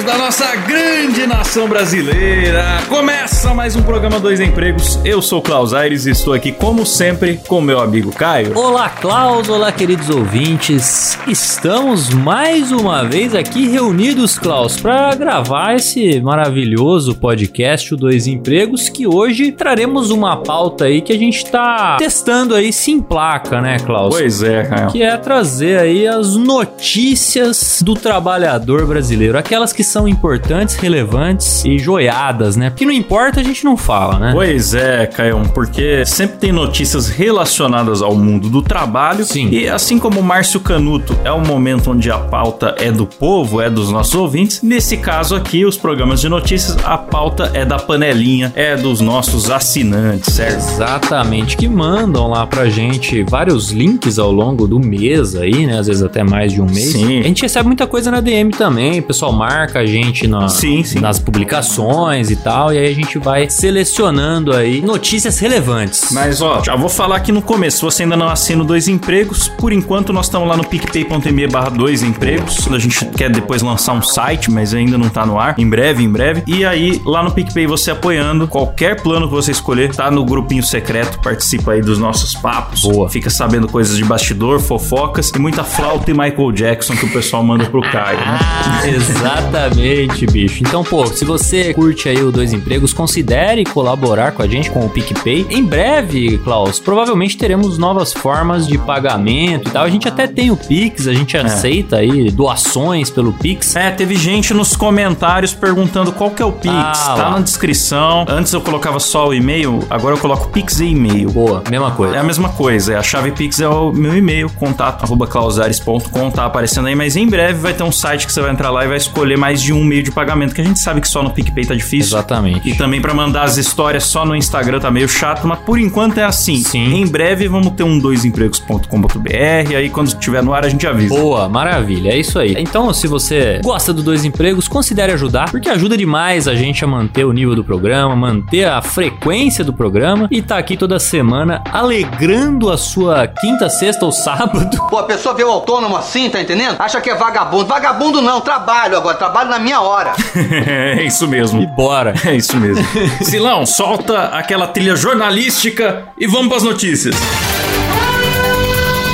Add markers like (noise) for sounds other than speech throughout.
Da nossa grande nação brasileira. Começa mais um programa Dois Empregos. Eu sou o Klaus Aires e estou aqui, como sempre, com meu amigo Caio. Olá, Klaus, olá, queridos ouvintes. Estamos mais uma vez aqui reunidos, Klaus, para gravar esse maravilhoso podcast, o Dois Empregos, que hoje traremos uma pauta aí que a gente tá testando aí se emplaca, né, Klaus? Pois é, Caio. Que é trazer aí as notícias do trabalhador brasileiro, aquelas que são importantes, relevantes e joiadas, né? Porque não importa, a gente não fala, né? Pois é, Caio, porque sempre tem notícias relacionadas ao mundo do trabalho. Sim. E assim como o Márcio Canuto é o momento onde a pauta é do povo, é dos nossos ouvintes, nesse caso aqui, os programas de notícias, a pauta é da panelinha, é dos nossos assinantes, certo? Exatamente, que mandam lá pra gente vários links ao longo do mês aí, né? Às vezes até mais de um mês. Sim. A gente recebe muita coisa na DM também, o pessoal marca a gente na, Sim, sim. nas publicações e tal, e aí a gente vai selecionando aí notícias relevantes. Mas ó, já vou falar aqui no começo, se você ainda não assina Dois Empregos, por enquanto nós estamos lá no picpay.me barra Dois Empregos, a gente quer depois lançar um site, mas ainda não tá no ar, em breve, em breve, e aí lá no PicPay você apoiando, qualquer plano que você escolher, tá no grupinho secreto, participa aí dos nossos papos, Boa. fica sabendo coisas de bastidor, fofocas e muita flauta e Michael Jackson que o pessoal manda pro Caio, né? (laughs) Exatamente, bicho. Então, pô, se você curte aí o Dois Empregos, considere colaborar com a gente com o PicPay. Em breve, Klaus, provavelmente teremos novas formas de pagamento e tal. A gente até tem o Pix, a gente aceita aí doações pelo Pix. É, teve gente nos comentários perguntando qual que é o Pix. Ah, tá lá. na descrição. Antes eu colocava só o e-mail, agora eu coloco Pix e e-mail. Boa, mesma É coisa. a mesma coisa, é, a chave Pix é o meu e-mail, contato arroba clausares.com, tá aparecendo aí, mas em breve vai ter um site que você vai entrar lá e vai escolher mais de um meio de pagamento, que a gente sabe que só no PicPay tá difícil. Exatamente. E também pra mandar as histórias só no Instagram tá meio chato, mas por enquanto é assim. Sim. Em breve vamos ter um doisempregos.com.br, aí quando estiver no ar a gente avisa. Boa, maravilha, é isso aí. Então, se você gosta do Dois Empregos, considere ajudar, porque ajuda demais a gente a manter o nível do programa, manter a frequência do programa e tá aqui toda semana alegrando a sua quinta, sexta ou sábado. Pô, a pessoa vê o autônomo assim, tá entendendo? Acha que é vagabundo. Vagabundo não, trabalho agora, trabalho na minha hora. (laughs) é isso mesmo. E bora. É isso mesmo. (laughs) Silão, solta aquela trilha jornalística e vamos pras notícias.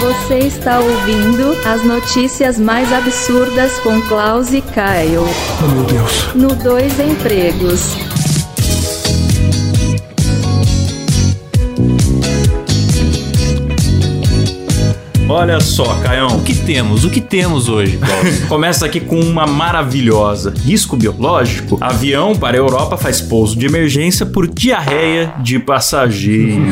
Você está ouvindo as notícias mais absurdas com Klaus e Caio. Oh, meu Deus. No Dois Empregos. Olha só, Caião. O que temos? O que temos hoje? (laughs) Começa aqui com uma maravilhosa. Risco biológico. Avião para a Europa faz pouso de emergência por diarreia de passageiro.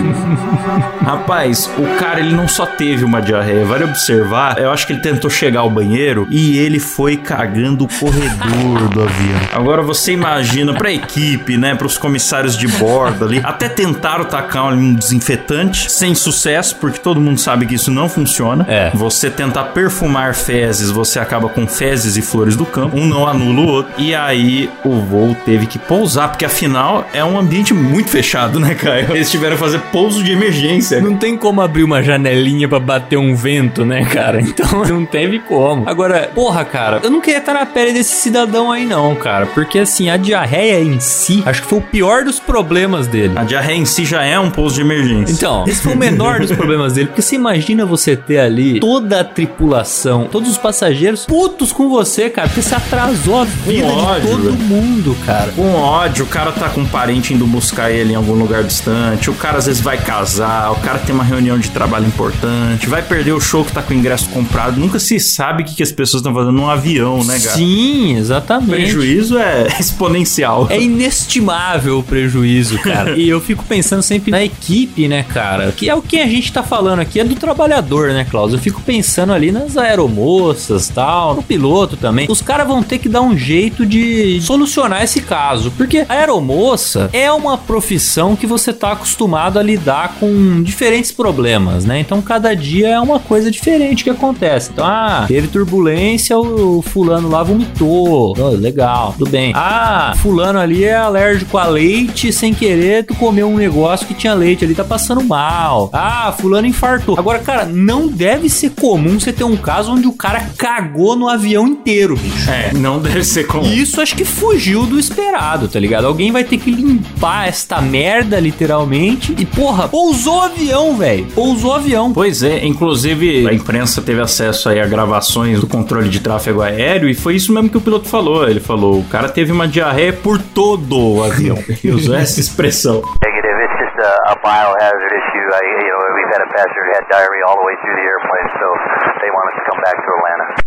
(laughs) Rapaz, o cara ele não só teve uma diarreia, vale observar. Eu acho que ele tentou chegar ao banheiro e ele foi cagando o corredor do avião. Agora você imagina pra equipe, né, pros comissários de bordo ali, até tentaram tacar um desinfetante sem sucesso, porque todo mundo sabe que isso não funciona. É. Você tentar perfumar fezes, você acaba com fezes e flores do campo. Um não anula o outro. E aí o voo teve que pousar, porque afinal é um ambiente muito fechado, né, Caio? (laughs) Eles tiveram que fazer pouso de emergência. Não tem como abrir uma janelinha pra bater um vento, né, cara? Então (laughs) não teve como. Agora, porra, cara, eu não queria estar na pele desse cidadão aí, não, cara. Porque assim, a diarreia em si, acho que foi o pior dos problemas dele. A diarreia em si já é um pouso de emergência. Então, esse foi o menor dos (laughs) problemas dele, porque você imagina você ter ali toda a tripulação, todos os passageiros putos com você, cara, porque você atrasou a vida ódio, de todo velho. mundo, cara. Com ódio, o cara tá com um parente indo buscar ele em algum lugar distante, o cara às vezes vai casar, o cara tem uma reunião de trabalho importante, vai perder o show que tá com o ingresso comprado, nunca se sabe o que, que as pessoas estão fazendo num avião, né, cara? Sim, O exatamente. prejuízo é (laughs) exponencial. É inestimável o prejuízo, cara. (laughs) e eu fico pensando sempre na equipe, né, cara? Que é o que a gente tá falando aqui, é do trabalhador, né, Klaus? Eu fico pensando ali nas aeromoças tal, no piloto também. Os caras vão ter que dar um jeito de solucionar esse caso. Porque a aeromoça é uma profissão que você tá acostumado a lidar com diferentes problemas, né? Então cada dia é uma coisa diferente que acontece. Então, ah, teve turbulência, o fulano lá vomitou. Oh, legal, tudo bem. Ah, fulano ali é alérgico a leite, sem querer tu comeu um negócio que tinha leite ali, tá passando mal. Ah, fulano infartou. Agora, cara, não deve ser comum você ter um caso onde o cara cagou no avião inteiro, bicho. É, não deve ser comum. E isso acho que fugiu do esperado, tá ligado? Alguém vai ter que limpar esta merda, literalmente. E, porra, pousou o avião, velho. Pousou o avião. Pois é, inclusive a imprensa teve acesso aí a gravações do controle de tráfego aéreo e foi isso mesmo que o piloto falou. Ele falou: o cara teve uma diarreia por todo o avião. (laughs) e usou essa expressão. A biohazard issue. I, you know, we've had a passenger who had diarrhea all the way through the airplane, so they want us to come back to Atlanta.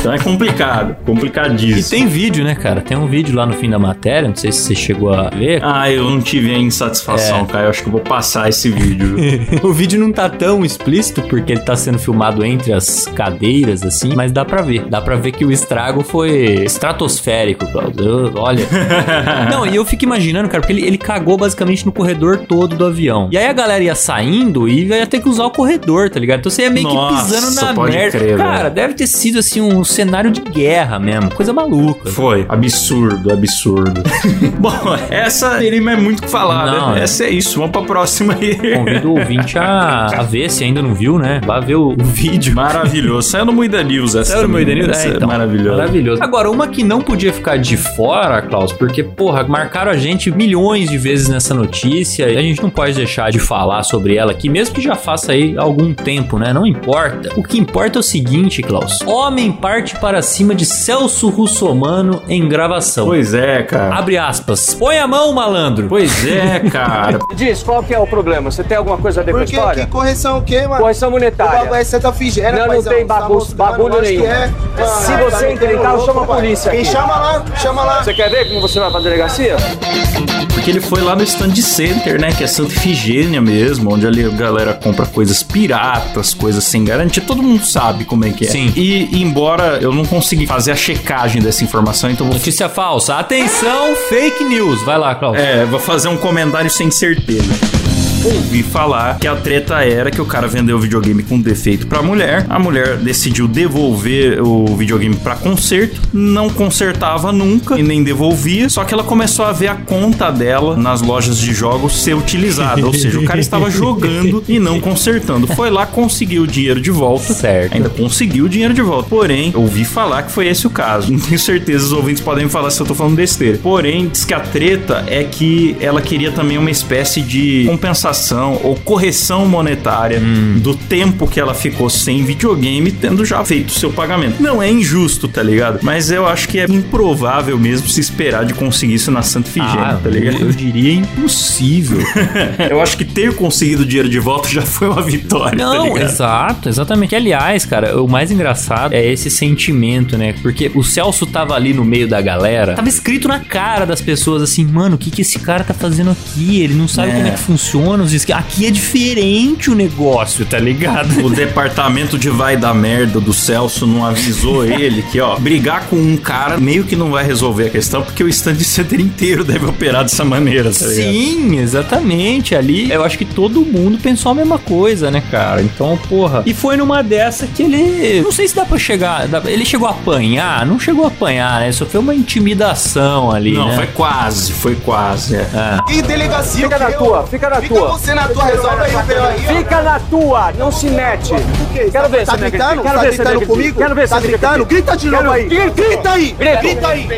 Então é complicado, E complicadíssimo. tem vídeo, né, cara? Tem um vídeo lá no fim da matéria, não sei se você chegou a ver. Ah, eu não tive a insatisfação, É. cara. Eu acho que eu vou passar esse vídeo. (laughs) o vídeo não tá tão explícito porque ele tá sendo filmado entre as cadeiras, assim, mas dá pra ver. Dá pra ver que o estrago foi estratosférico, Claudio. Olha. (laughs) não, e eu fico imaginando, cara, porque ele, ele cagou basicamente no corredor todo do avião. E aí a galera ia saindo e ia ter que usar o corredor, tá ligado? Então você ia meio que Nossa, pisando na merda. crer, cara, velho. deve ter sido assim um cenário de guerra mesmo. Coisa maluca. Foi. Absurdo, absurdo. (laughs) Bom, essa teria mais muito o que falar, Não, né? é. Essa é isso. Vamos pra próxima aí. Convido o ouvinte a, a ver, se ainda não viu, né? Vá ver o, o vídeo. Maravilhoso. Saiu no Muida News essa Saiu no também. Moída News? Essa É, é então. maravilhoso. Maravilhoso. Agora, uma que não podia ficar de fora, Klaus, porque, porra, marcaram a gente milhões de vezes nessa notícia e a gente não pode deixar de falar sobre ela aqui, mesmo que já faça aí algum tempo, né? Não importa. O que importa é o seguinte, Klaus. Homem parte para cima de Celso Russomano em gravação. Pois é, cara. Abre aspas. Põe a mão, malandro. Pois é, (laughs) cara. Diz, qual que é o problema? Você tem alguma coisa a ver com a história? que correção o quê, mano? Correção O bagulho monetária. é Santa Figéria, Não, não tem Tá bagunça- mostrando, bagulho nenhum. é. Se você tá louco, chama a polícia Quem aqui. chama lá, chama lá. Você quer ver como você vai pra delegacia? Porque ele foi lá no Stand Center, né? Que é Santa Ifigênia mesmo, onde ali a galera compra coisas piratas, coisas sem garantia. Todo mundo sabe como é que é. Sim. E, e embora eu não consegui fazer a checagem dessa informação, então vou Notícia falsa. Atenção, fake news. Vai lá, Klaus. É, vou fazer um comentário sem certeza. Ouvi falar que a treta era que o cara vendeu o videogame com defeito pra mulher, a mulher decidiu devolver o videogame pra conserto, não consertava nunca e nem devolvia, só que ela começou a ver a conta dela nas lojas de jogos ser utilizada, ou seja, o cara estava (laughs) jogando e não consertando. Foi lá, conseguiu o dinheiro de volta, Certo. ainda conseguiu o dinheiro de volta. Porém, ouvi falar que foi esse o caso. Não tenho certeza, os ouvintes podem me falar se eu tô falando besteira. Porém, diz que a treta é que ela queria também uma espécie de compensação ou correção monetária do tempo que ela ficou sem videogame, tendo já feito o seu pagamento. Não é injusto, tá ligado? Mas eu acho que é improvável mesmo se esperar de conseguir isso na Santa Figênia, Ah, tá ligado? eu diria impossível. (laughs) Eu acho que ter conseguido o dinheiro de volta já foi uma vitória, tá Não, ligado? exato, exatamente. Que, aliás, cara, o mais engraçado é esse sentimento, né? Porque o Celso tava ali no meio da galera, tava escrito na cara das pessoas assim, mano, o que que esse cara tá fazendo aqui? Ele não sabe É. como é que funciona os esquemas. Aqui é diferente o negócio, tá ligado? O departamento de vai da merda do Celso não avisou (laughs) ele que, ó, brigar com um cara meio que não vai resolver a questão, porque o stand center inteiro deve operar dessa maneira, tá ligado? Sim, exatamente. Ali eu acho que todo mundo pensou a mesma coisa, né, cara? Então, porra. E foi numa dessa que ele. Não sei se dá pra chegar. Ele chegou a apanhar? Não chegou a apanhar, né? Só foi uma intimidação ali. Não, né? foi quase, foi quase. é. Ah. Que delegacia Fica que na eu- tua, fica na Fica tua. Você na tua, resolve aí o B.O. aí. Fica na tua, não se mete. quê? Quero ver tá gritando? tá gritando comigo? Quero ver você tá gritando? Grita de novo aí. Grita. Aí. Grita. Aí.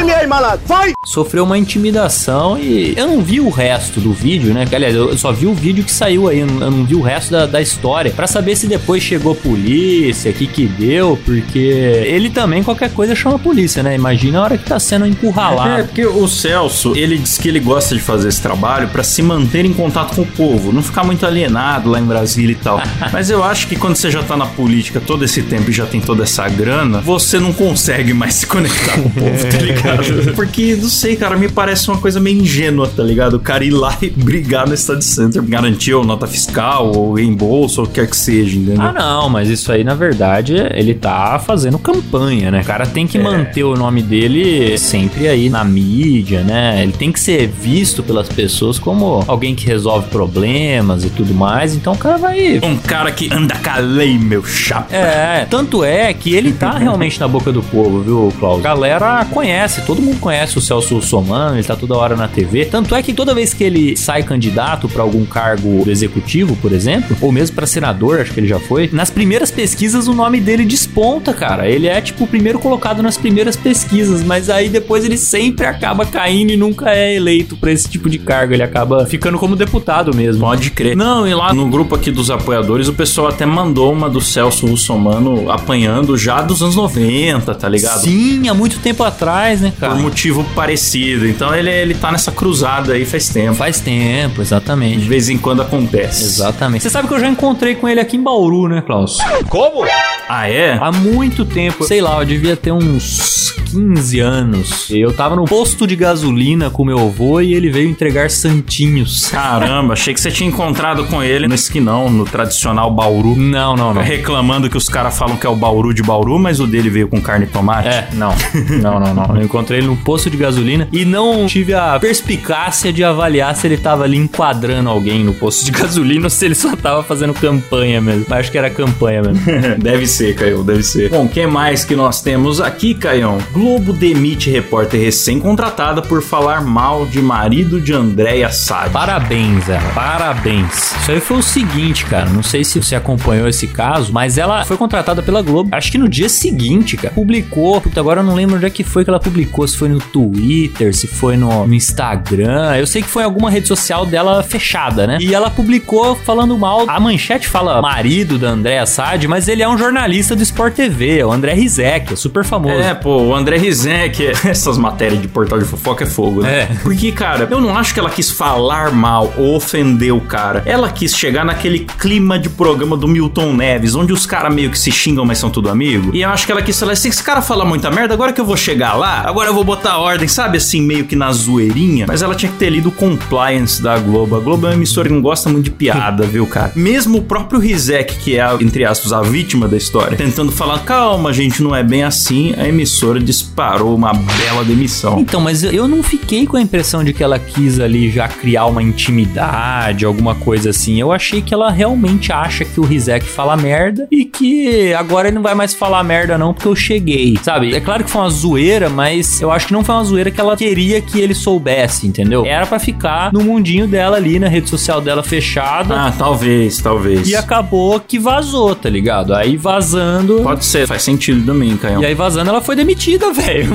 Em mim aí, malandro. Vai. sofreu uma intimidação e eu não vi o resto do vídeo, né? Aliás, eu só vi o vídeo que saiu aí, eu não, vi o resto da, da história Pra saber se depois chegou polícia, o que que deu, porque ele também qualquer coisa chama a polícia, né? Imagina a hora que tá sendo (laughs) É, encurralado. porque o Celso, ele diz que ele gosta de fazer esse trabalho pra se manter em contato contato com o povo, não ficar muito alienado lá em Brasília e tal. (laughs) Mas eu acho que quando você já tá na política todo esse tempo e já tem toda essa grana, você não consegue mais se conectar com o povo, tá (laughs) ligado? Porque, não sei, cara, me parece uma coisa meio ingênua, tá ligado? O cara ir lá e brigar no Study Center, garantir ou nota fiscal, ou reembolso, ou o que quer que seja, entendeu? Ah, não, mas isso aí, na verdade, ele tá fazendo campanha, né? O cara tem que manter o nome dele sempre aí na mídia, né? Ele tem que ser visto pelas pessoas como alguém que resolve problemas e tudo mais. Então o cara vai. Um cara que anda com a lei, meu chapa. É, tanto é que ele tá (laughs) realmente na boca do povo, viu, Klaus? A galera conhece, todo mundo conhece o Celso Somano, ele tá toda hora na TV. Tanto é que toda vez que ele sai candidato pra algum cargo executivo, por exemplo, ou mesmo pra senador, acho que ele já foi, nas primeiras pesquisas o nome dele desponta, cara. Ele é tipo o primeiro colocado nas primeiras pesquisas, mas aí depois ele sempre acaba caindo e nunca é eleito pra esse tipo de cargo. Ele acaba ficando como deputado mesmo. Pode crer. Não, e lá no grupo aqui dos apoiadores, o pessoal até mandou uma do Celso Russomano apanhando já dos anos 90, tá ligado? Sim, há muito tempo atrás, né, cara? Por motivo parecido. Então ele, ele tá nessa cruzada aí faz tempo. Faz tempo, De exatamente. vez em quando acontece. Exatamente. Você sabe que eu já encontrei com ele aqui em Bauru, né, Klaus? Como? Ah, é? Há muito tempo. Sei lá, eu devia ter uns 15 anos. Eu tava no posto de gasolina com meu avô e ele veio entregar santinhos. Caramba, achei que você tinha encontrado com ele no esquinão, no tradicional Bauru. Não, não, não. Reclamando que os caras falam que é o Bauru de Bauru, mas o dele veio com carne e tomate. É, não. (laughs) Não, não, não. Eu encontrei ele no posto de gasolina e não tive a perspicácia de avaliar se ele tava ali enquadrando alguém no posto de (laughs) gasolina ou se ele só tava fazendo campanha mesmo. Mas acho que era campanha mesmo. (laughs) deve ser, Caio, deve ser. Bom, quem mais que nós temos aqui, Caião? Globo demite repórter recém-contratada por falar mal de marido de Andréia Sade. Parabéns, ela. Parabéns. Isso aí foi o seguinte, cara. Não sei se você acompanhou esse caso, mas ela foi contratada pela Globo. Acho que no dia seguinte, cara. Publicou. Puta, agora eu não lembro onde é que foi que ela publicou. Se foi no Twitter, se foi no, no Instagram. Eu sei que foi em alguma rede social dela fechada, né? E ela publicou falando mal. A manchete fala marido da Andréa Sade, mas ele é um jornalista do Sport TV, é o André Rizek, é super famoso. É, pô, o André Rizek, (laughs) essas matérias de portal de fofoca é fogo, né? É. Porque, cara, eu não acho que ela quis falar mal ou ofender o cara. Ela quis chegar naquele clima de programa do Milton Neves, onde os caras meio que se xingam, mas são tudo amigo. E eu acho que ela quis falar assim: esse cara fala muita merda, agora que eu vou chegar lá, agora eu vou botar ordem, sabe assim, meio que na zoeirinha. Mas ela tinha que ter lido compliance da Globo. A Globo é uma emissora que não gosta muito de piada, (laughs) viu, cara? Mesmo o próprio Rizek, que é, entre aspas, a vítima da história, tentando falar, calma, gente, não é bem assim, a emissora disparou uma bela demissão. Então, mas eu não fiquei com a impressão de que ela quis ali já criar uma intimidade, alguma coisa assim. Eu achei que ela realmente acha que o Rizek fala merda e que agora ele não vai mais falar merda não porque eu cheguei, sabe? É claro que foi uma zoeira, mas eu acho que não foi uma zoeira que ela queria que ele soubesse, entendeu? Era pra ficar no mundinho dela ali, na rede social dela fechada. Ah, talvez, talvez. E acabou que vazou, tá ligado? Aí vazando. Pode ser, faz sentido também, Canhão. E aí vazando ela foi demitida, (laughs) velho.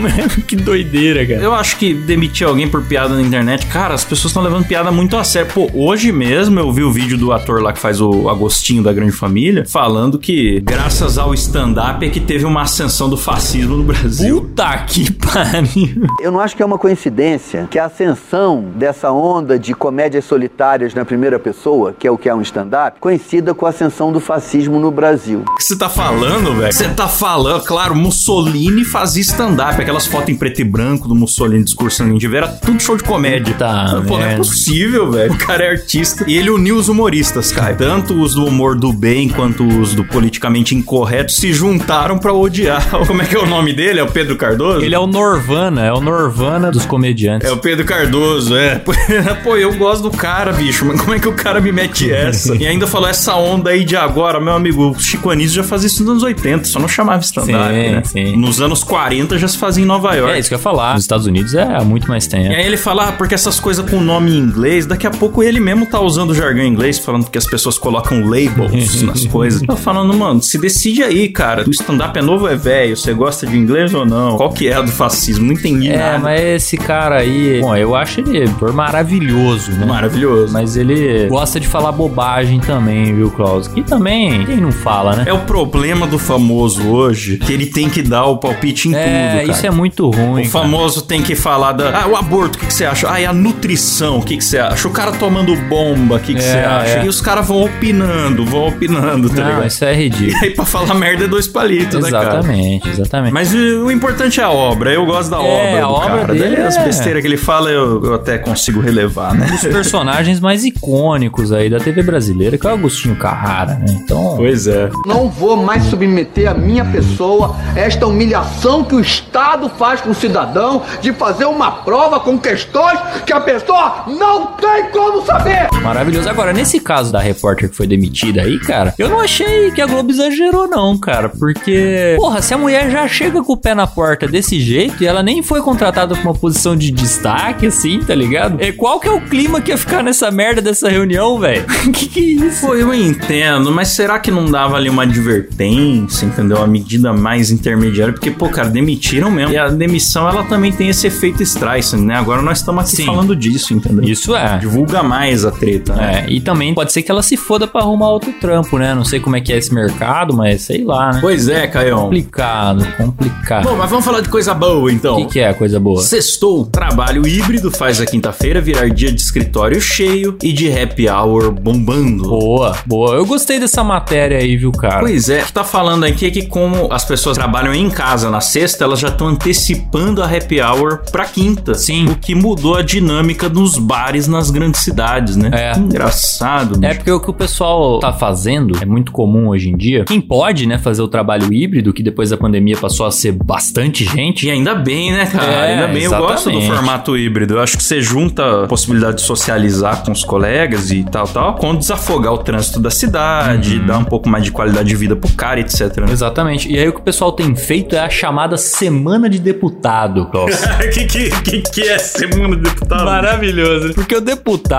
que doideira, cara. Eu acho que demitir alguém por piada na internet, cara, as pessoas estão levando piada muito a sério. Pô, hoje mesmo eu vi o vídeo do ator lá que faz o Agostinho da Grande Família, falando que graças ao stand-up é que teve uma ascensão do fascismo no Brasil. Puta que (laughs) pariu. Eu não acho que é uma coincidência que a ascensão dessa onda de comédias solitárias na primeira pessoa, que é o que é um stand-up, coincida com a ascensão do fascismo no Brasil. O que você tá falando, velho? Você tá falando, claro, Mussolini fazia stand-up, aquelas fotos em preto e branco do Mussolini discursando em era tudo show de comédia. Tá, Pô, não é possível, velho. O cara é artista. E ele uniu os humoristas, cara. Tanto os do humor do bem quanto os do politicamente incorreto se juntaram pra odiar. Como é que é o nome dele? É o Pedro Cardoso? Ele é o Norvana, é o Norvana dos comediantes. É o Pedro Cardoso, é. (laughs) Pô, eu gosto do cara, bicho, mas como é que o cara me mete essa? E ainda falou essa onda aí de agora, meu amigo, o Chico Anísio já fazia isso nos anos 80, só não chamava stand-up, Sim, né? sim. Nos anos 40 já se fazia em Nova York. É isso que eu ia falar. Nos Estados Unidos é muito mais E tempo. aí ele fala, ah, porque essas coisas com nome em inglês, daqui a pouco ele mesmo tá usando o jargão em inglês, falando que as pessoas colocam labels (laughs) nas coisas. Eu falando, mano, se decide aí, cara. O stand-up é novo ou é velho? Você gosta de inglês ou não? Qual que é a do fascismo? Não entendi É, nada. mas esse cara aí, bom, eu acho ele maravilhoso, né? Maravilhoso. Mas ele gosta de falar bobagem também, viu, Klaus? E também, quem não fala, né? É o problema do famoso hoje, que ele tem que dar o palpite em É, É, cara. isso é muito ruim. O famoso tem que falar da. Ah, o aborto, o que, que você acha? Ah, e a nutrição, o que, que você acha? O cara tomando bomba, o que, É, você acha? é. E os caras vão opinando, vão opinando, tá Não, ligado? isso é ridículo. E aí, pra falar merda é dois palitos, né, cara? Exatamente, exatamente. Mas o, o importante é a obra. Eu gosto da É, obra a do obra cara. dele Daí as é- besteiras que ele fala eu, eu até consigo relevar, né? Os personagens mais icônicos aí da TV brasileira, que é o Agostinho Carrara, né? Então. Pois é. Não vou mais submeter a minha pessoa a esta humilhação que o Estado faz com o cidadão de fazer uma prova com questões que a pessoa não tem como saber. Maravilhoso. Agora, nesse caso da repórter que foi demitida aí, cara, eu não achei que a Globo exagerou, não, cara. Porque, porra, se a mulher já chega com o pé na porta desse jeito e ela nem foi contratada pra uma posição de destaque, assim, tá ligado? E qual que é o clima que ia ficar nessa merda dessa reunião, velho? (laughs) que que é isso? Pô, eu entendo, mas será que não dava ali uma advertência, entendeu? Uma medida mais intermediária? Porque, pô, cara, demitiram mesmo. E a demissão, ela também tem esse efeito Streisand, né? Agora nós estamos aqui Sim. falando disso, entendeu? Isso é. Divulga mais a treta, né? É, e também pode ser que ela se foda pra arrumar outro trampo, né? Não sei como é que é esse mercado, mas sei lá, né? Pois é, Caião. Complicado, complicado. Bom, mas vamos falar de coisa boa, então. O que, que é coisa boa? Sextou, trabalho híbrido faz a quinta-feira virar dia de escritório cheio e de happy hour bombando. Boa, boa. Eu gostei dessa matéria aí, viu, cara? Pois é, o que tá falando aqui é que como as pessoas trabalham em casa na sexta, elas já estão antecipando a happy hour pra quinta. Sim. O que mudou a dinâmica dos bares nas grandes cidades, né? É. Engraçado. É bicho. porque o que o pessoal tá fazendo é muito comum hoje em dia. Quem pode, né, fazer o trabalho híbrido, que depois da pandemia passou a ser bastante gente. E ainda bem, né, cara? É, ainda bem, eu gosto do exatamente. formato híbrido. Eu acho que você junta a possibilidade de socializar com os colegas e tal, tal, com desafogar o trânsito da cidade, Uhum. dar um pouco mais de qualidade de vida pro cara, etc. né? Exatamente. E aí o que o pessoal tem feito é a chamada Semana de Deputado, Klaus. que, que, que, que é semana de deputado? Maravilhoso. Porque o deputado,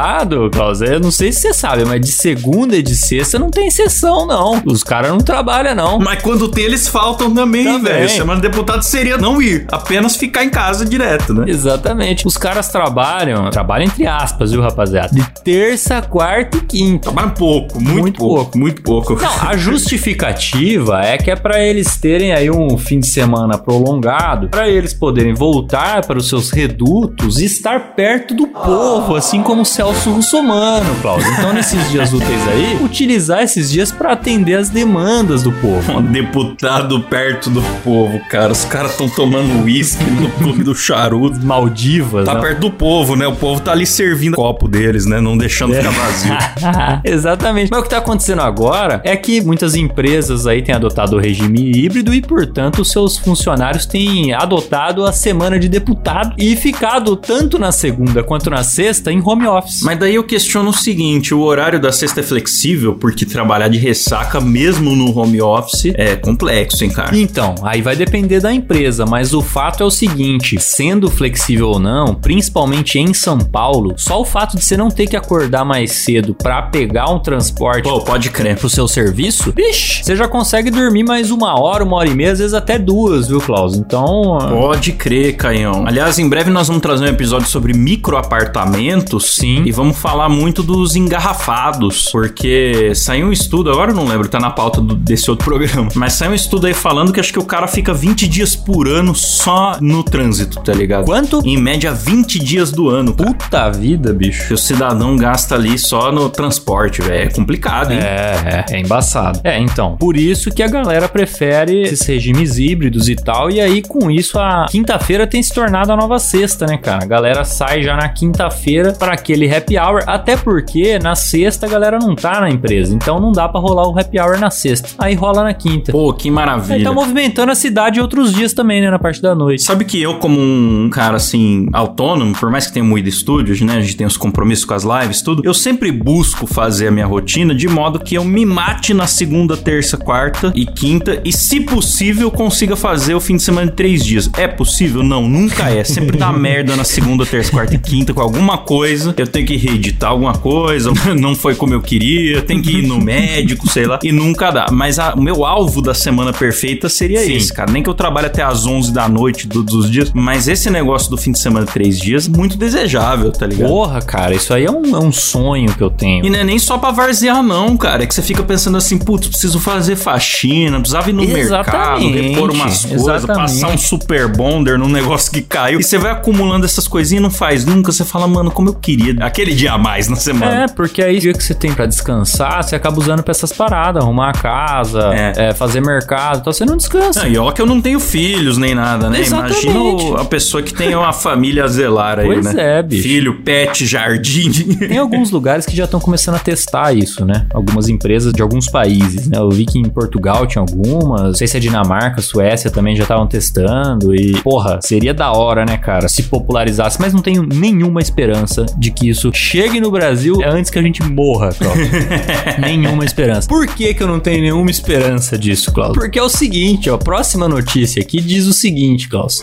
Klaus, eu não sei se você sabe, mas de segunda e de sexta não tem sessão, não. Os caras não trabalham, não. Mas quando tem, eles faltam também, Também. velho. Semana de deputado seria não ir, apenas ficar em casa direto, né? Exatamente. Os caras trabalham, trabalham entre aspas, viu, rapaziada? De terça, quarta e quinta. Trabalha pouco, muito, Muito pouco, pouco. muito pouco. Não, a (laughs) justificativa é que é pra eles terem aí um fim de semana prolongado, pra eles poderem voltar para os seus redutos e estar perto do povo, assim como o Celso Russomano, Cláudio. Então, nesses dias úteis aí, utilizar esses dias pra atender as demandas do povo. Um deputado perto do povo, cara. Os caras estão tomando uísque no clube do charuto. (laughs) Maldivas, Tá né? perto do povo, né? O povo tá ali servindo o copo deles, né? Não deixando ficar vazio. (laughs) Exatamente. Mas o que tá acontecendo agora é que muitas empresas aí têm adotado o regime híbrido e, portanto, os seus funcionários têm adotado a semana de deputado e ficado tanto na segunda quanto na sexta em home office. Mas daí eu questiono o seguinte: o horário da sexta é flexível, porque trabalhar de ressaca, mesmo no home office, é complexo, hein, cara? Então, aí vai depender da empresa, mas o fato é o seguinte: sendo flexível ou não, principalmente em São Paulo, só o fato de você não ter que acordar mais cedo pra pegar um transporte Pô, pode crer. pro seu serviço, vixe, você já consegue dormir mais uma hora, uma hora e meia, às vezes até duas, viu, Klaus? Então. Pode crer, Caião. Aliás, em breve nós vamos trazer um episódio sobre microapartamentos. Sim. E vamos falar muito dos engarrafados. Porque saiu um estudo, agora eu não lembro, tá na pauta do- desse outro (laughs) programa. Mas saiu um estudo aí falando que acho que o cara fica 20 dias por ano só no trânsito, tá ligado? Quanto? Em média, 20 dias do ano. cara. Puta vida, bicho. Que o cidadão gasta ali só no transporte, velho. É complicado, hein? É, é, é embaçado. É, então. Por isso que a galera prefere esses regimes híbridos e tal. E aí, com isso, a quinta-feira tem se tornado a nova sexta, né, cara? A galera sai já na quinta-feira para aquele happy hour. Até porque na sexta a galera não tá na empresa. Então não dá pra rolar o happy hour na sexta. Aí rola na quinta. Pô, que maravilha. Aí tá movimentando a cidade outros dias também, né? Na parte da noite. Sabe que eu, como um cara assim, autônomo, por mais que tenha muito estúdios, né? A gente tem os compromissos com as lives, tudo. Eu sempre busco fazer a minha rotina de modo que eu me mate na segunda, terça, quarta e quinta. E, se possível, consiga fazer o fim de semana de três dias. É possível? Não, nunca é. Sempre dá (laughs) merda na segunda, terça, quarta e quinta com alguma coisa. Eu tenho que reeditar alguma coisa, (laughs) não foi como eu queria, tem que ir no (laughs) médico, sei lá, e nunca dá. Mas a- o meu alvo da semana perfeita seria Sim. esse, cara. Nem que eu trabalhe até às 11 da noite todos os dias, mas esse negócio do fim de semana, três dias, muito desejável, tá ligado? Porra, cara, isso aí é um, é um sonho que eu tenho. E não é nem só pra varzear, não, cara. É que você fica pensando assim, putz, preciso fazer faxina, precisava ir no mercado, Exatamente, repor umas coisas, passar um super bonder num (laughs) negócio que caiu. E você vai acumulando essas coisinhas e não faz nunca. Você fala, mano, como eu queria aquele dia a mais na semana. É, porque aí o dia que você tem pra descansar, você acaba usando pra essas paradas, arrumar a casa, É. é, fazer mercado, então você não descansa. Não, e ó que eu não tenho filhos nem nada, né? Exatamente. Imagina a pessoa que tem uma família a zelar aí, Pois né? é, bicho. Filho, pet, jardim. Tem alguns lugares que já estão começando a testar isso, né? Algumas empresas de alguns países, né? Eu vi que em Portugal tinha algumas, não sei se é Dinamarca, Suécia também já estavam testando e, porra, seria da hora, né, cara, se popularizasse, mas não tenho nenhuma esperança de que isso chegue no Brasil antes que a gente morra, Cláudio. (laughs) nenhuma esperança. Por que que eu não tenho nenhuma esperança disso, Cláudio? Porque é o seguinte, ó, a próxima notícia aqui diz o seguinte, Klaus.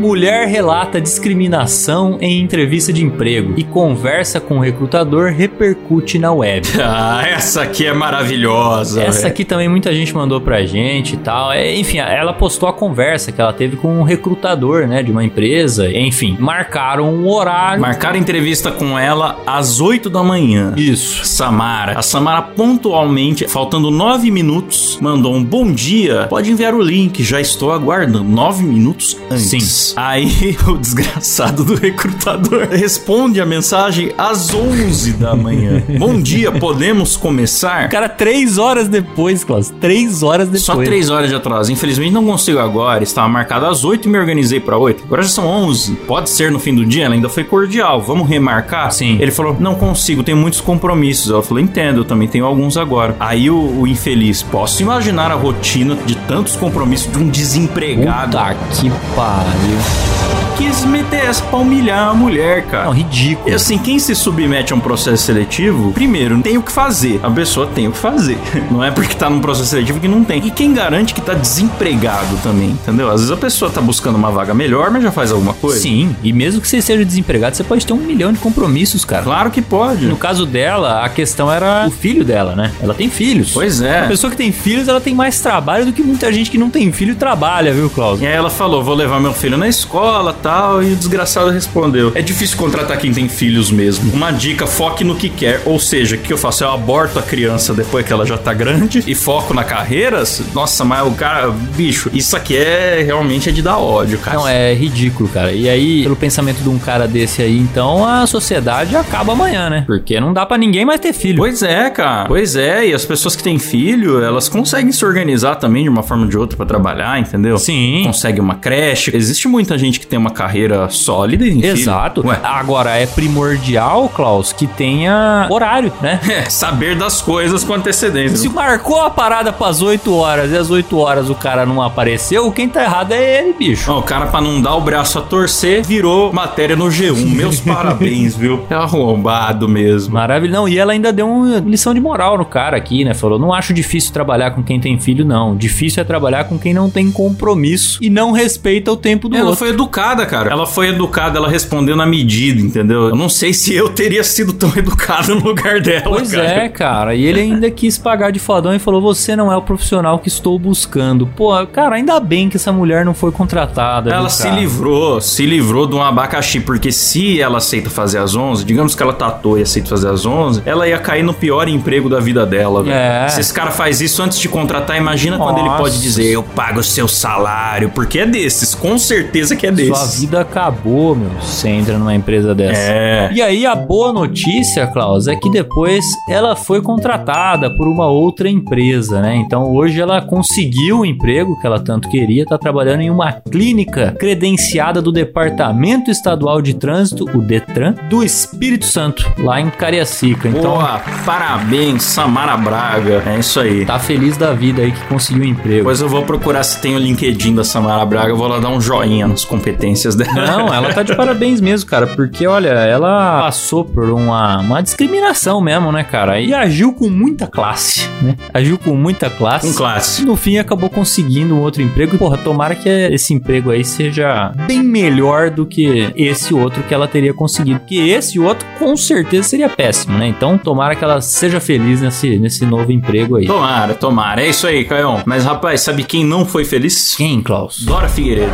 Mulher relata discriminação em entrevista de emprego e conversa com o recrutador repercute na web. (laughs) ah, essa aqui é maravilhosa. Essa aqui também muita gente mandou pra gente e tal. É, enfim, ela postou a conversa que ela teve com um recrutador, né, de uma empresa. Enfim, marcaram um horário. Marcaram entrevista com ela às 8 da manhã. Isso. Samara. A Samara pontualmente, faltando nove minutos, mandou um bom dia. Pode enviar o link, já estou aguardando. Nove minutos antes. Sim. Aí (laughs) o desgraçado do recrutador responde a mensagem às 11 da manhã. bom dia, podemos começar? Cara, três horas depois, Klaus. Três horas depois. Só três horas de atraso. Infelizmente não consigo agora. Estava marcado às 8 e me organizei para 8. Agora já são 11. Pode ser no fim do dia? Ela ainda foi cordial. Vamos remarcar? Sim. Ele falou: Não consigo, tenho muitos compromissos. Ela falou: Entendo, eu também tenho alguns agora. Aí o, o infeliz, posso imaginar a rotina de tantos compromissos de um desempregado Puta que pariu. Thank you. Quis meter essa pra humilhar a mulher, cara. Não, ridículo. E assim, quem se submete a um processo seletivo, primeiro, tem o que fazer. A pessoa tem o que fazer. (laughs) Não é porque tá num processo seletivo que não tem. E quem garante que tá desempregado também, entendeu? Às vezes a pessoa tá buscando uma vaga melhor, mas já faz alguma coisa. Sim, e mesmo que você seja desempregado, você pode ter um milhão de compromissos, cara. Claro que pode. No caso dela, a questão era o filho dela, né? Ela tem filhos. Pois é. A pessoa que tem filhos, ela tem mais trabalho do que muita gente que não tem filho trabalha, viu, Klaus? E aí ela falou, vou levar meu filho na escola tal, e o desgraçado respondeu, é difícil contratar quem tem filhos mesmo. Uma dica, foque no que quer, ou seja, o que eu faço? Eu aborto a criança depois que ela já tá grande e foco na carreira? Nossa, mas o cara, bicho, isso aqui é realmente é de dar ódio, cara. Não, é ridículo, cara. E aí, pelo pensamento de um cara desse aí, então a sociedade acaba amanhã, né? Porque não dá pra ninguém mais ter filho. Pois é, cara. Pois é, e as pessoas que têm filho, elas conseguem se organizar também de uma forma ou de outra pra trabalhar, entendeu? Sim. Consegue uma creche. Existe muita gente que tem uma carreira sólida em. Exato. Agora, é primordial, Klaus, que tenha horário, né? é, saber das coisas com antecedência. Se marcou a parada pras 8 horas e às 8 horas o cara não apareceu, quem tá errado é ele, bicho. Ó, o cara, pra não dar o braço a torcer, virou matéria no G1. Meus (laughs) parabéns, viu? É arrombado mesmo. Maravilha. Não, e ela ainda deu uma lição de moral no cara aqui, né? Falou: não acho difícil trabalhar com quem tem filho, não. Difícil é trabalhar com quem não tem compromisso e não respeita o tempo do Ela outro. foi educada, cara. Ela foi educada, ela respondeu na medida, entendeu? Eu não sei se eu teria sido tão (laughs) educado no lugar dela, Pois cara. é, cara. E ele ainda quis pagar de fodão e falou: Você não é o profissional que estou buscando. Pô, cara, ainda bem que essa mulher não foi contratada. Ela se livrou, se livrou de um abacaxi, porque se ela aceita fazer as 11, digamos que ela tatou e aceita fazer as 11, ela ia cair no pior emprego da vida dela, velho. É. Se esse cara faz isso antes de contratar, imagina quando ele Nossa. pode dizer, eu pago o seu salário, porque é desses, com certeza que é Sua desses. Vida acabou, meu. Você entra numa empresa dessa. É. E aí, a boa notícia, Klaus, é que depois ela foi contratada por uma outra empresa, né? Então hoje ela conseguiu o emprego que ela tanto queria, tá trabalhando em uma clínica credenciada do Departamento Estadual de Trânsito, o Detran, do Espírito Santo, lá em Cariacica. Então. Boa, parabéns, Samara Braga. É isso aí. Tá feliz da vida aí que conseguiu o emprego. Depois eu vou procurar se tem o LinkedIn da Samara Braga, eu vou lá dar um joinha nas competências dela. Não, ela tá de parabéns mesmo, cara, porque olha, ela passou por uma, uma discriminação mesmo, né, cara? E agiu com muita classe, né? Agiu com muita classe. Com classe. No fim, acabou conseguindo um outro emprego. E, porra, tomara que esse emprego aí seja bem melhor do que esse outro que ela teria conseguido. Porque esse outro, com certeza, seria péssimo, né? Então, tomara que ela seja feliz nesse, nesse novo emprego aí. Tomara, tomara. É isso aí, Caião. Mas, rapaz, sabe quem não foi feliz? Quem, Klaus? Dora Figueiredo.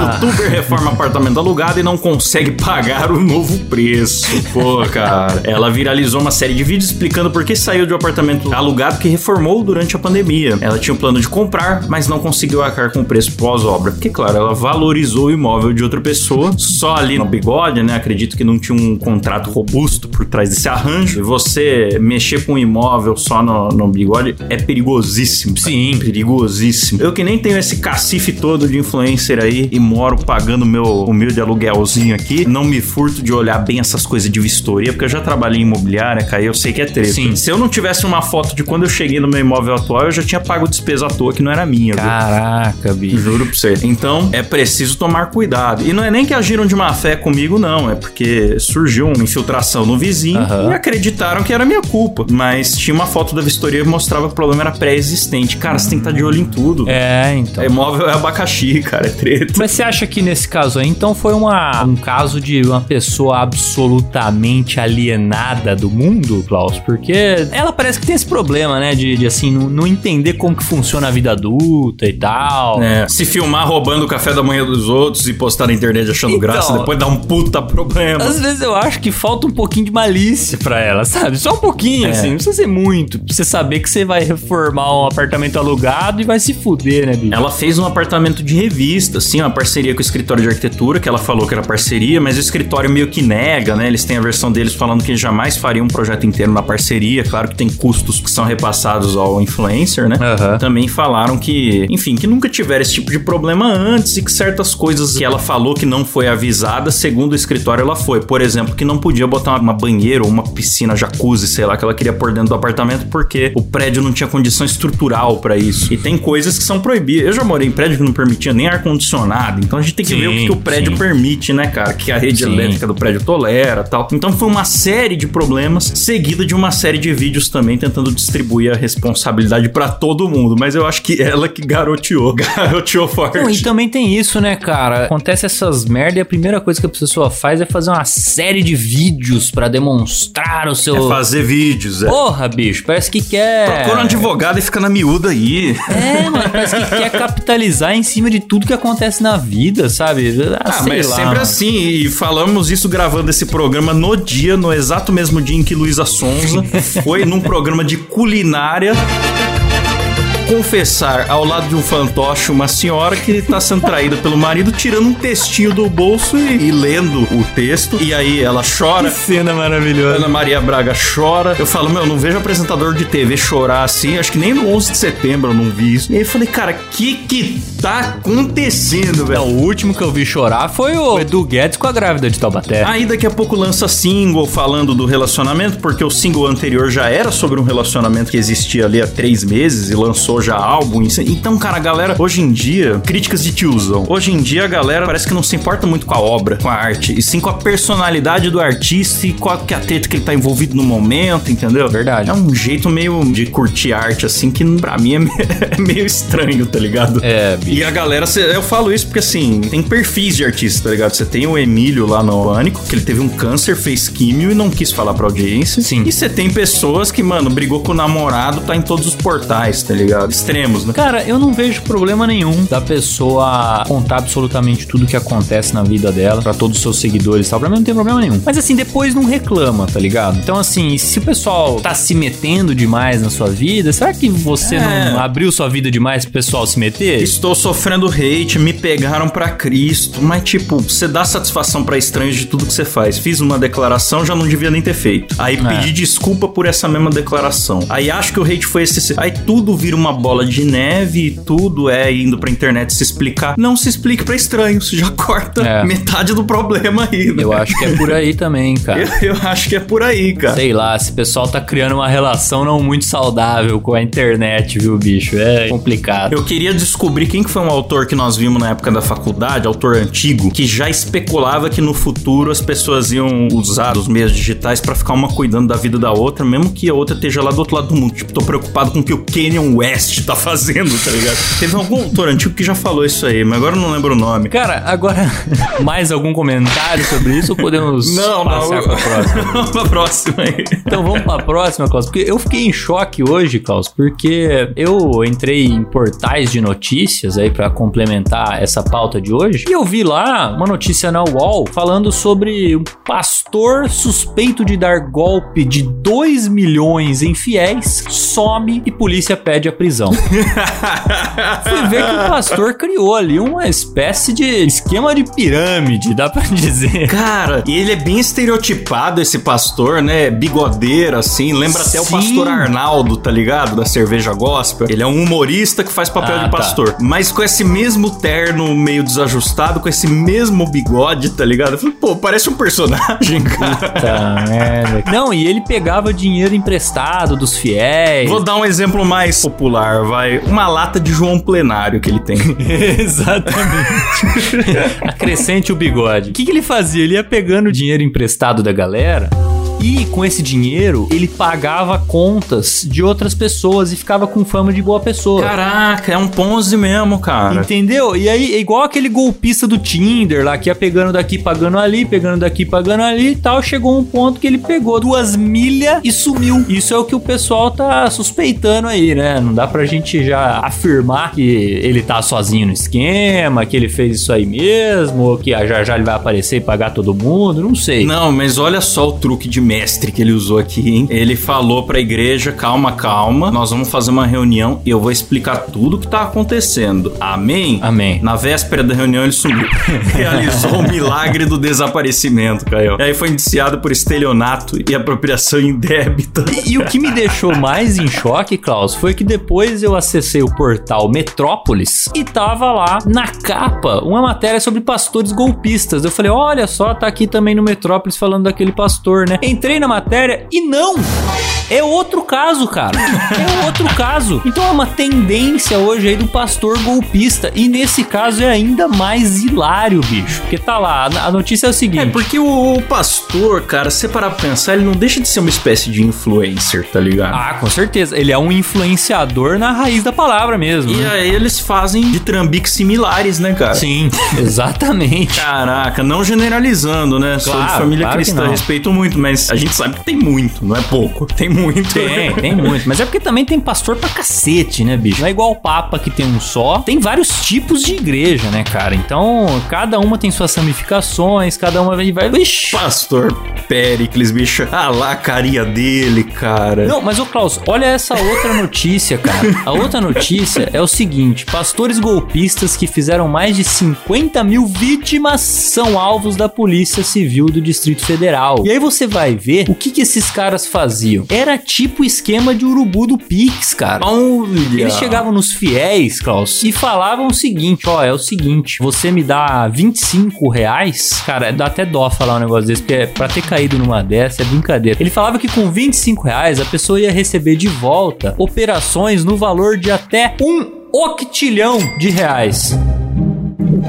Youtuber reforma apartamento alugado e não consegue pagar o novo preço. Pô, cara. Ela viralizou uma série de vídeos explicando por que saiu de um apartamento alugado que reformou durante a pandemia. Ela tinha o plano de comprar, mas não conseguiu arcar com o preço pós-obra. Porque, claro, ela valorizou o imóvel de outra pessoa, só ali no bigode, né? Acredito que não tinha um contrato robusto por trás desse arranjo. E você mexer com um imóvel só no, no bigode é perigosíssimo. cara. Sim. Perigosíssimo. Eu que nem tenho esse cacife todo de influencer aí e moro pagando meu humilde aluguelzinho aqui, não me furto de olhar bem essas coisas de vistoria, porque eu já trabalhei em imobiliária, cara, e eu sei que é treta. Sim. Se eu não tivesse uma foto de quando eu cheguei no meu imóvel atual, eu já tinha pago despesa à toa que não era minha, viu? caraca, bicho. Juro pra você. Então, é preciso tomar cuidado. E não é nem que agiram de má fé comigo, não. É porque surgiu uma infiltração no vizinho Aham. e acreditaram que era minha culpa. Mas tinha uma foto da vistoria que mostrava que o problema era pré-existente. Cara, você tem que estar de olho em tudo. É, então. É imóvel é abacaxi, (laughs) cara. É treta. Mas você acha que nesse caso aí, então, foi uma, um caso de uma pessoa absolutamente alienada do mundo, Klaus? Porque ela parece que tem esse problema, né? De, de, assim, não, não entender como que funciona a vida adulta e tal. É, se filmar roubando o café da manhã dos outros e postar na internet achando Então. graça, depois dá um puta problema. Às vezes eu acho que falta um pouquinho de malícia pra ela, sabe? Só um pouquinho, É. assim. Não precisa ser muito. Pra você saber que você vai reformar um apartamento alugado e vai se fuder, né, bicho? Ela fez um apartamento de revista, assim, uma parceria com o escritório de arquitetura, que ela falou que era parceria, mas o escritório meio que nega, né? Eles têm a versão deles falando que jamais fariam um projeto inteiro na parceria. Claro que tem custos que são repassados ao influencer, né? Aham. Também falaram que, enfim, que nunca tiveram esse tipo de problema antes e que certas coisas que ela falou que não foi avisada, segundo o escritório, ela foi. Por exemplo, que não podia botar uma banheira ou uma piscina, jacuzzi, sei lá, que ela queria pôr dentro do apartamento porque o prédio não tinha condição estrutural pra isso. E tem coisas que são proibidas. Eu já morei em prédio que não permitia nem ar-condicionado, então a gente tem que Sim, ver o que, que o prédio sim. permite, né, cara? Que a rede Sim. elétrica do prédio tolera tal. Então foi uma série de problemas, seguida de uma série de vídeos também tentando distribuir a responsabilidade pra todo mundo. Mas eu acho que ela que garoteou. (laughs) Garoteou forte. Não, e também tem isso, né, cara? Acontece essas merda e a primeira coisa que a pessoa faz é fazer uma série de vídeos pra demonstrar o seu. É fazer vídeos, é. Porra, bicho, parece que quer. Procura um advogado e fica na miúda aí. É, mano, parece que quer capitalizar em cima de tudo que acontece na vida, sabe? Ah, Ah, mas lá, sempre assim, e falamos isso gravando esse programa no dia, no exato mesmo dia em que Luísa Sonza (laughs) foi num programa de culinária confessar ao lado de um fantoche uma senhora que tá sendo traída pelo marido, tirando um textinho do bolso e, e lendo o texto. E aí ela chora. Cena maravilhosa. Ana Maria Braga chora. Eu falo, meu, não vejo apresentador de TV chorar assim. Acho que nem no 11 de setembro eu não vi isso. E aí eu falei, cara, que que tá acontecendo, velho? O último que eu vi chorar foi o Edu Guedes com a grávida de Taubaté. Aí daqui a pouco lança single falando do relacionamento, porque o single anterior já era sobre um relacionamento que existia ali há três meses e lançou já álbum. Então, cara, a galera, hoje em dia, críticas de tiozão. Hoje em dia a galera parece que não se importa muito com a obra, com a arte, e sim com a personalidade do artista e qual que é a treta que ele tá envolvido no momento, entendeu? Verdade. É um jeito meio de curtir arte, assim, que pra mim é (laughs) é meio estranho, tá ligado? É, bicho. E a galera, eu falo isso porque assim, tem perfis de artista, tá ligado? Você tem o Emílio lá no Pânico, que ele teve um câncer, fez químio e não quis falar pra audiência. Sim. E você tem pessoas que, mano, brigou com o namorado, tá em todos os portais, tá ligado? Extremos, né? Cara, eu não vejo problema nenhum da pessoa contar absolutamente tudo que acontece na vida dela pra todos os seus seguidores e tal. Pra mim não tem problema nenhum. Mas assim, depois não reclama, tá ligado? Então, assim, se o pessoal tá se metendo demais na sua vida, será que você É. não abriu sua vida demais pro pessoal se meter? Estou sofrendo hate, me pegaram pra Cristo. Mas, tipo, você dá satisfação pra estranhos de tudo que você faz. Fiz uma declaração, já não devia nem ter feito. Aí É. pedi desculpa por essa mesma declaração. Aí acho que o hate foi esse. Aí tudo vira uma bola de neve e tudo é indo pra internet se explicar. Não se explique pra estranhos, (laughs) já corta É. metade do problema aí, né? Eu acho que é por aí também, (laughs) cara. Eu, eu acho que é por aí, cara. Sei lá, esse pessoal tá criando uma relação não muito saudável com a internet, viu, bicho? É complicado. Eu queria descobrir quem que foi um autor que nós vimos na época da faculdade, autor antigo, que já especulava que no futuro as pessoas iam usar os meios digitais pra ficar uma cuidando da vida da outra, mesmo que a outra esteja lá do outro lado do mundo. Tipo, tô preocupado com que o Kanye West tá fazendo, tá ligado? Teve algum autor antigo que já falou isso aí, mas agora eu não lembro o nome. Cara, agora, (laughs) mais algum comentário sobre isso ou podemos Não, passar não. pra próxima? (laughs) pra próxima aí. Então vamos pra próxima, Klaus. Porque eu fiquei em choque hoje, Klaus, porque eu entrei em portais de notícias aí pra complementar essa pauta de hoje e eu vi lá uma notícia na UOL falando sobre um pastor suspeito de dar golpe de 2 milhões em fiéis, some e polícia pede a prisão. (laughs) Fui ver que o pastor criou ali uma espécie de esquema de pirâmide, dá pra dizer. Cara, e ele é bem estereotipado, esse pastor, né? Bigodeiro, assim. Lembra até o Sim. pastor Arnaldo, tá ligado? Da cerveja gospel. Ele é um humorista que faz papel Ah, de tá. pastor. Mas com esse mesmo terno meio desajustado, com esse mesmo bigode, tá ligado? Eu falei, pô, parece um personagem, cara. Puta merda. Não, e ele pegava dinheiro emprestado dos fiéis. Vou dar um exemplo mais popular, vai. Uma lata de João Plenário que ele tem. (laughs) Exatamente. (laughs) Acrescente o bigode. O que, que ele fazia? Ele ia pegando dinheiro emprestado da galera. E com esse dinheiro, ele pagava contas de outras pessoas e ficava com fama de boa pessoa. Caraca, é um Ponzi mesmo, cara. Entendeu? E aí, é igual aquele golpista do Tinder lá, que ia pegando daqui, pagando ali, pegando daqui, pagando ali e tal. Chegou um ponto que ele pegou duas milhas e sumiu. Isso é o que o pessoal tá suspeitando aí, né? Não dá pra gente já afirmar que ele tá sozinho no esquema, que ele fez isso aí mesmo, ou que já já ele vai aparecer e pagar todo mundo, não sei. Não, mas olha só o truque de mestre que ele usou aqui, hein? Ele falou pra igreja: calma, calma, nós vamos fazer uma reunião e eu vou explicar tudo o que tá acontecendo. Amém? Amém. Na véspera da reunião ele sumiu. (laughs) Realizou o milagre do desaparecimento, Caio. E aí foi indiciado por estelionato e apropriação indébita. E o que me deixou mais em choque, Klaus, foi que depois eu acessei o portal Metrópolis e tava lá na capa uma matéria sobre pastores golpistas. Eu falei, olha só, tá aqui também no Metrópolis falando daquele pastor, né? Entrei na matéria e não! É outro caso, cara. É outro caso. Então é uma tendência hoje aí do pastor golpista. E nesse caso é ainda mais hilário, bicho. Porque tá lá, a notícia é o seguinte. É, porque o, pastor, cara, se você parar pra pensar, ele não deixa de ser uma espécie de influencer, tá ligado? Ah, com certeza. Ele é um influenciador na raiz da palavra mesmo. E né? aí eles fazem de trambiques similares, né, cara? Sim, (laughs) exatamente. Caraca, não generalizando, né? Sou de Claro, família claro cristã, respeito muito, mas a gente sabe que tem muito, não é pouco. Tem muito. Tem, (laughs) tem muito. Mas é porque também tem pastor pra cacete, né, bicho? Não é igual o Papa que tem um só. Tem vários tipos de igreja, né, cara? Então, cada uma tem suas ramificações, cada uma vai. vai Ixi. Pastor Pericles, bicho. Ah lá a carinha dele, cara. Não, mas ô Klaus, olha essa outra notícia, cara. A outra notícia é o seguinte: pastores golpistas que fizeram mais de 50 mil vítimas são alvos da Polícia Civil do Distrito Federal. E aí você vai ver o que, que esses caras faziam. Era tipo esquema de urubu do Pix, cara. Olha. Eles chegavam nos fiéis, Klaus, e falavam o seguinte: ó, é o seguinte, você me dá 25 reais, cara, dá até dó falar um negócio desse, porque pra ter caído numa dessa é brincadeira. Ele falava que com 25 reais a pessoa ia receber de volta operações no valor de até um octilhão de reais.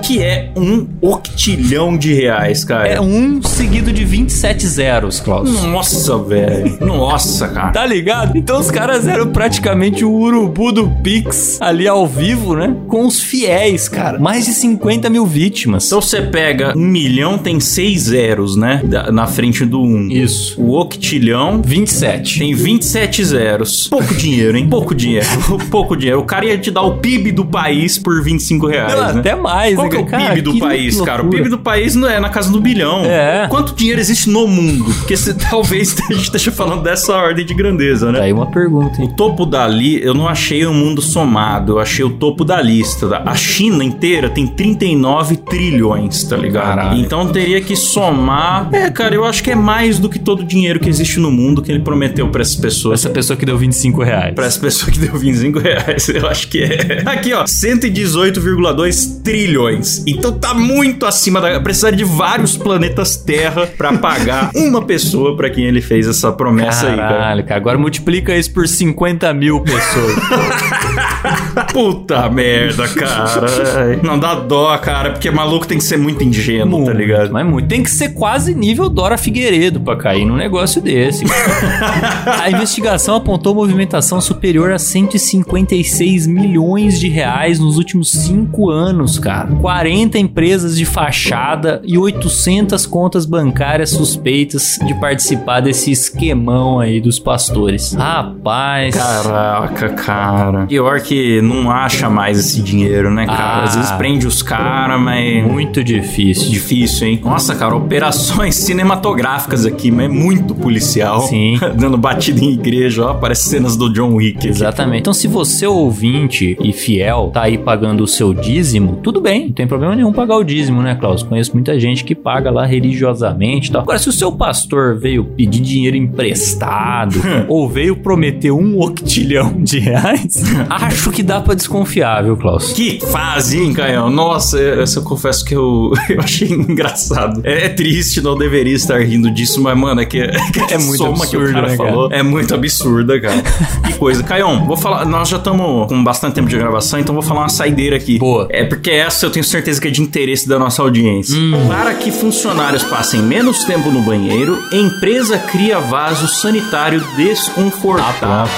Que é um octilhão de reais, cara. É um seguido de 27 zeros, Klaus. Nossa, velho. Nossa, cara. Tá ligado? Então os caras eram praticamente o urubu do Pix ali ao vivo, né? Com os fiéis, cara. Mais de 50 mil vítimas. Então você pega um milhão, tem seis zeros, né? Na frente do um. Isso. O octilhão 27. tem 27 zeros. Pouco dinheiro, hein? Pouco dinheiro. (laughs) Pouco dinheiro. O cara ia te dar o PIB do país por 25 reais, Não, né? até mais, Qual que é o cara, PIB do que país, cara? O loucura. PIB do país não é na casa do bilhão. É. Quanto dinheiro existe no mundo? Porque se, (laughs) talvez a gente esteja falando dessa ordem de grandeza, né? Tá aí uma pergunta, O hein? topo da li, eu não achei o mundo somado, eu achei o topo da lista. A China inteira tem 39 trilhões, tá ligado? Caralho. Então teria que somar. É, cara, eu acho que é mais do que todo o dinheiro que existe no mundo que ele prometeu pra essas pessoas. Essa pessoa que deu 25 reais. Pra essa pessoa que deu 25 reais, (laughs) eu acho que é. Aqui, ó, 118,2 trilhões. Então tá muito acima da. Precisaria de vários planetas Terra pra pagar (laughs) uma pessoa pra quem ele fez essa promessa aí, cara. Caralho, cara. Agora multiplica isso por 50 mil pessoas. (laughs) Puta (laughs) merda, cara. Não dá dó, cara, porque maluco tem que ser muito ingênuo, tá ligado? Mas muito. Tem que ser quase nível Dora Figueiredo pra cair num negócio desse. (laughs) a investigação apontou movimentação superior a 156 milhões de reais nos últimos cinco anos, cara. 40 empresas de fachada e 800 contas bancárias suspeitas de participar desse esquemão aí dos pastores. Rapaz. Caraca, cara. Pior que não acha mais esse dinheiro, né, cara? Ah. Às vezes prende os caras, mas. Muito difícil. Difícil, hein? Nossa, cara, operações (laughs) cinematográficas aqui, mas é muito policial. Sim. (laughs) Dando batida em igreja, ó, parece cenas do John Wick. aqui. Exatamente. Então, se você ouvinte e fiel tá aí pagando o seu dízimo, tudo bem, não tem problema nenhum pagar o dízimo, né, Klaus? Conheço muita gente que paga lá religiosamente e tal. Agora, se o seu pastor veio pedir dinheiro emprestado (laughs) ou veio prometer um octilhão de reais, acho que dá pra desconfiar, viu, Klaus? Que fase, hein, Caião? Nossa, essa eu confesso que eu, (laughs) eu achei engraçado. É, é triste, não deveria estar rindo disso, mas, mano, é que é, É muito soma que o cara né, cara? falou é muito absurda, cara. que coisa. Caião, vou falar. Nós já estamos com bastante tempo de gravação, então vou falar uma saideira aqui. Boa. É porque essa eu tenho certeza que é de interesse da nossa audiência. Hum. Para que funcionários passem menos tempo no banheiro, empresa cria vaso sanitário desconfortável.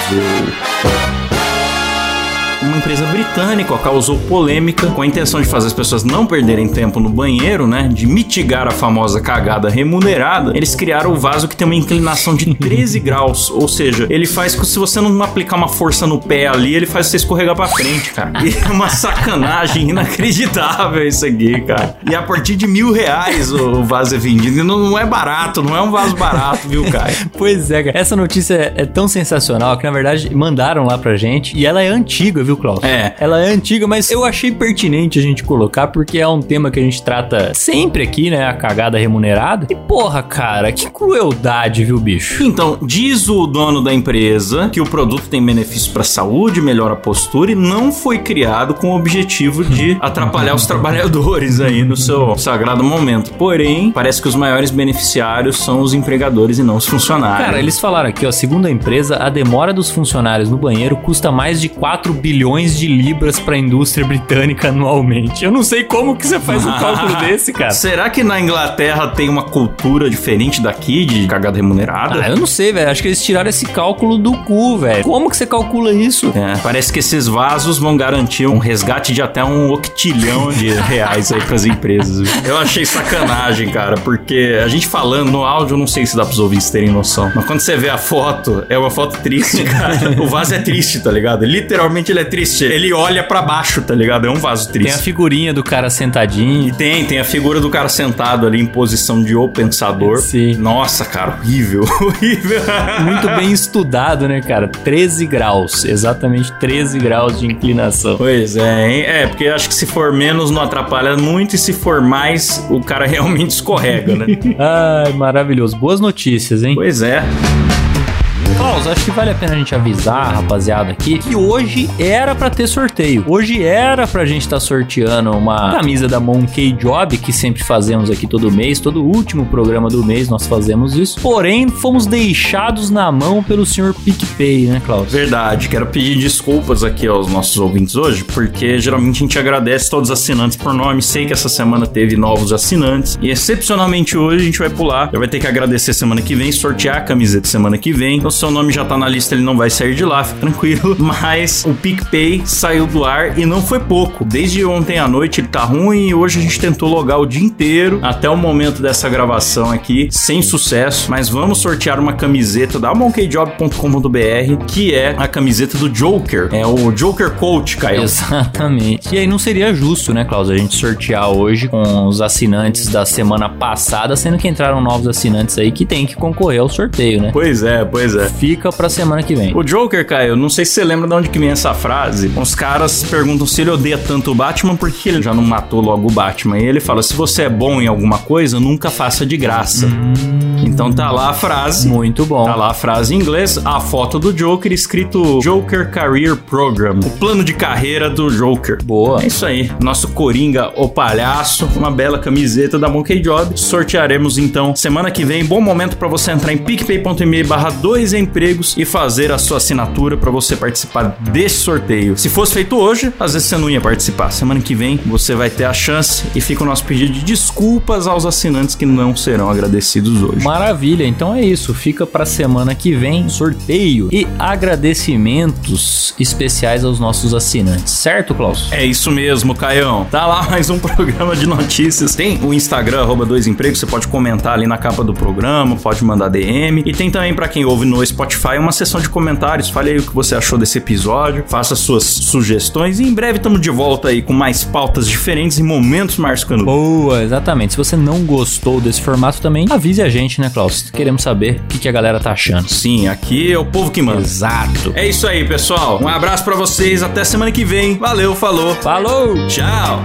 Uma empresa britânica causou polêmica com a intenção de fazer as pessoas não perderem tempo no banheiro, né? De mitigar a famosa cagada remunerada. Eles criaram o vaso que tem uma inclinação de 13 (laughs) graus. Ou seja, ele faz que se você não aplicar uma força no pé ali, ele faz você escorregar pra frente, cara. E é uma (laughs) sacanagem inacreditável isso aqui, cara. E a partir de mil reais o vaso é vendido. E não, é barato, não é um vaso barato, viu, Caio? (laughs) Pois é, cara. Essa notícia é, é tão sensacional que, na verdade, mandaram lá pra gente. E ela é antiga, viu, Klaus? É. Ela é antiga, mas eu achei pertinente a gente colocar, porque é um tema que a gente trata sempre aqui, né? A cagada remunerada. E, porra, cara, que crueldade, viu, bicho? Então, diz o dono da empresa que o produto tem benefício para a saúde, melhora a postura e não foi criado com o objetivo de (laughs) atrapalhar os trabalhadores aí no seu sagrado momento. Porém, parece que os maiores beneficiários são os empregadores e não os funcionários. Cara, eles falaram aqui, ó, segundo a empresa, a demora dos funcionários no banheiro custa mais de 4 bilhões de libras pra indústria britânica anualmente. Eu não sei como que você faz um (laughs) cálculo desse, cara. Será que na Inglaterra tem uma cultura diferente daqui de cagada remunerada? Ah, eu não sei, velho. Acho que eles tiraram esse cálculo do cu, velho. Como que você calcula isso? É, parece que esses vasos vão garantir um resgate de até um octilhão de (laughs) reais aí pras empresas. viu? Eu achei sacanagem, cara, porque a gente falando no áudio, eu não sei se dá pros ouvintes terem noção, mas quando você vê a foto, é uma foto triste, (laughs) cara. O vaso é triste, tá ligado? Literalmente ele é triste. Ele olha pra baixo, tá ligado? É um vaso Tem a triste. figurinha do cara sentadinho. E tem, tem a figura do cara sentado ali em posição de o pensador. Sim. Nossa, cara, horrível, (laughs) horrível. Muito bem estudado, né, cara? 13 graus. Exatamente 13 graus de inclinação. Pois é, hein? É, porque acho que se for menos não atrapalha muito e se for mais, o cara (laughs) realmente escorrega, né? (laughs) Ai, maravilhoso. Boas notícias, hein? pois é. Klaus, acho que vale a pena a gente avisar, rapaziada, aqui, que hoje era pra ter sorteio. Hoje era pra gente estar sorteando uma camisa da Monkey Job, que sempre fazemos aqui todo mês, todo último programa do mês nós fazemos isso. Porém, fomos deixados na mão pelo senhor PicPay, né, Klaus? Verdade, quero pedir desculpas aqui aos nossos ouvintes hoje, porque geralmente a gente agradece todos os assinantes por nome. Sei que essa semana teve novos assinantes e excepcionalmente hoje a gente vai pular. Já vai ter que agradecer semana que vem, sortear a camiseta semana que vem. Então, se seu nome já tá na lista, ele não vai sair de lá, fica tranquilo. (laughs) Mas o PicPay saiu do ar e não foi pouco. Desde ontem à noite ele tá ruim e hoje a gente tentou logar o dia inteiro até o momento dessa gravação aqui, sem sucesso. Mas vamos sortear uma camiseta da monkeyjob.com.br que é a camiseta do Joker. É o Joker Coach, Caio. Exatamente. E aí não seria justo, né, Klaus, a gente sortear hoje com os assinantes da semana passada, sendo que entraram novos assinantes aí que tem que concorrer ao sorteio, né? Pois é, pois é. Fica pra semana que vem. O Joker, Caio, não sei se você lembra de onde que vem essa frase. Os caras perguntam se ele odeia tanto o Batman porque ele já não matou logo o Batman. E ele fala: se você é bom em alguma coisa, nunca faça de graça. Então tá lá a frase. Muito bom. Tá lá a frase em inglês, a foto do Joker escrito Joker Career Program. O plano de carreira do Joker. Boa. É isso aí. Nosso Coringa, o palhaço, uma bela camiseta da Monkey Job. Sortearemos então semana que vem. Bom momento para você entrar em picpay.me barra dois empregos e fazer a sua assinatura para você participar desse sorteio. Se fosse feito hoje, às vezes você não ia participar. Semana que vem você vai ter a chance e fica o nosso pedido de desculpas aos assinantes que não serão agradecidos hoje. Maravilha, então é isso. Fica pra semana que vem sorteio e agradecimentos especiais aos nossos assinantes, certo, Klaus? É isso mesmo, Caião. Tá lá (laughs) mais um programa de notícias. Tem o Instagram, arroba dois empregos, você pode comentar ali na capa do programa, pode mandar DM. E tem também para quem ouve no Spotify uma seção de comentários. Fale aí o que você achou desse episódio, faça suas sugestões e em breve estamos de volta aí com mais pautas diferentes e momentos marcando. Boa, exatamente. Se você não gostou desse formato também, avise a gente, né, Klaus? Queremos saber o que, que a galera tá achando. Sim, aqui é o povo que manda. Exato. É isso aí, pessoal. Um abraço para vocês, até semana que vem. Valeu, falou. Falou! Tchau.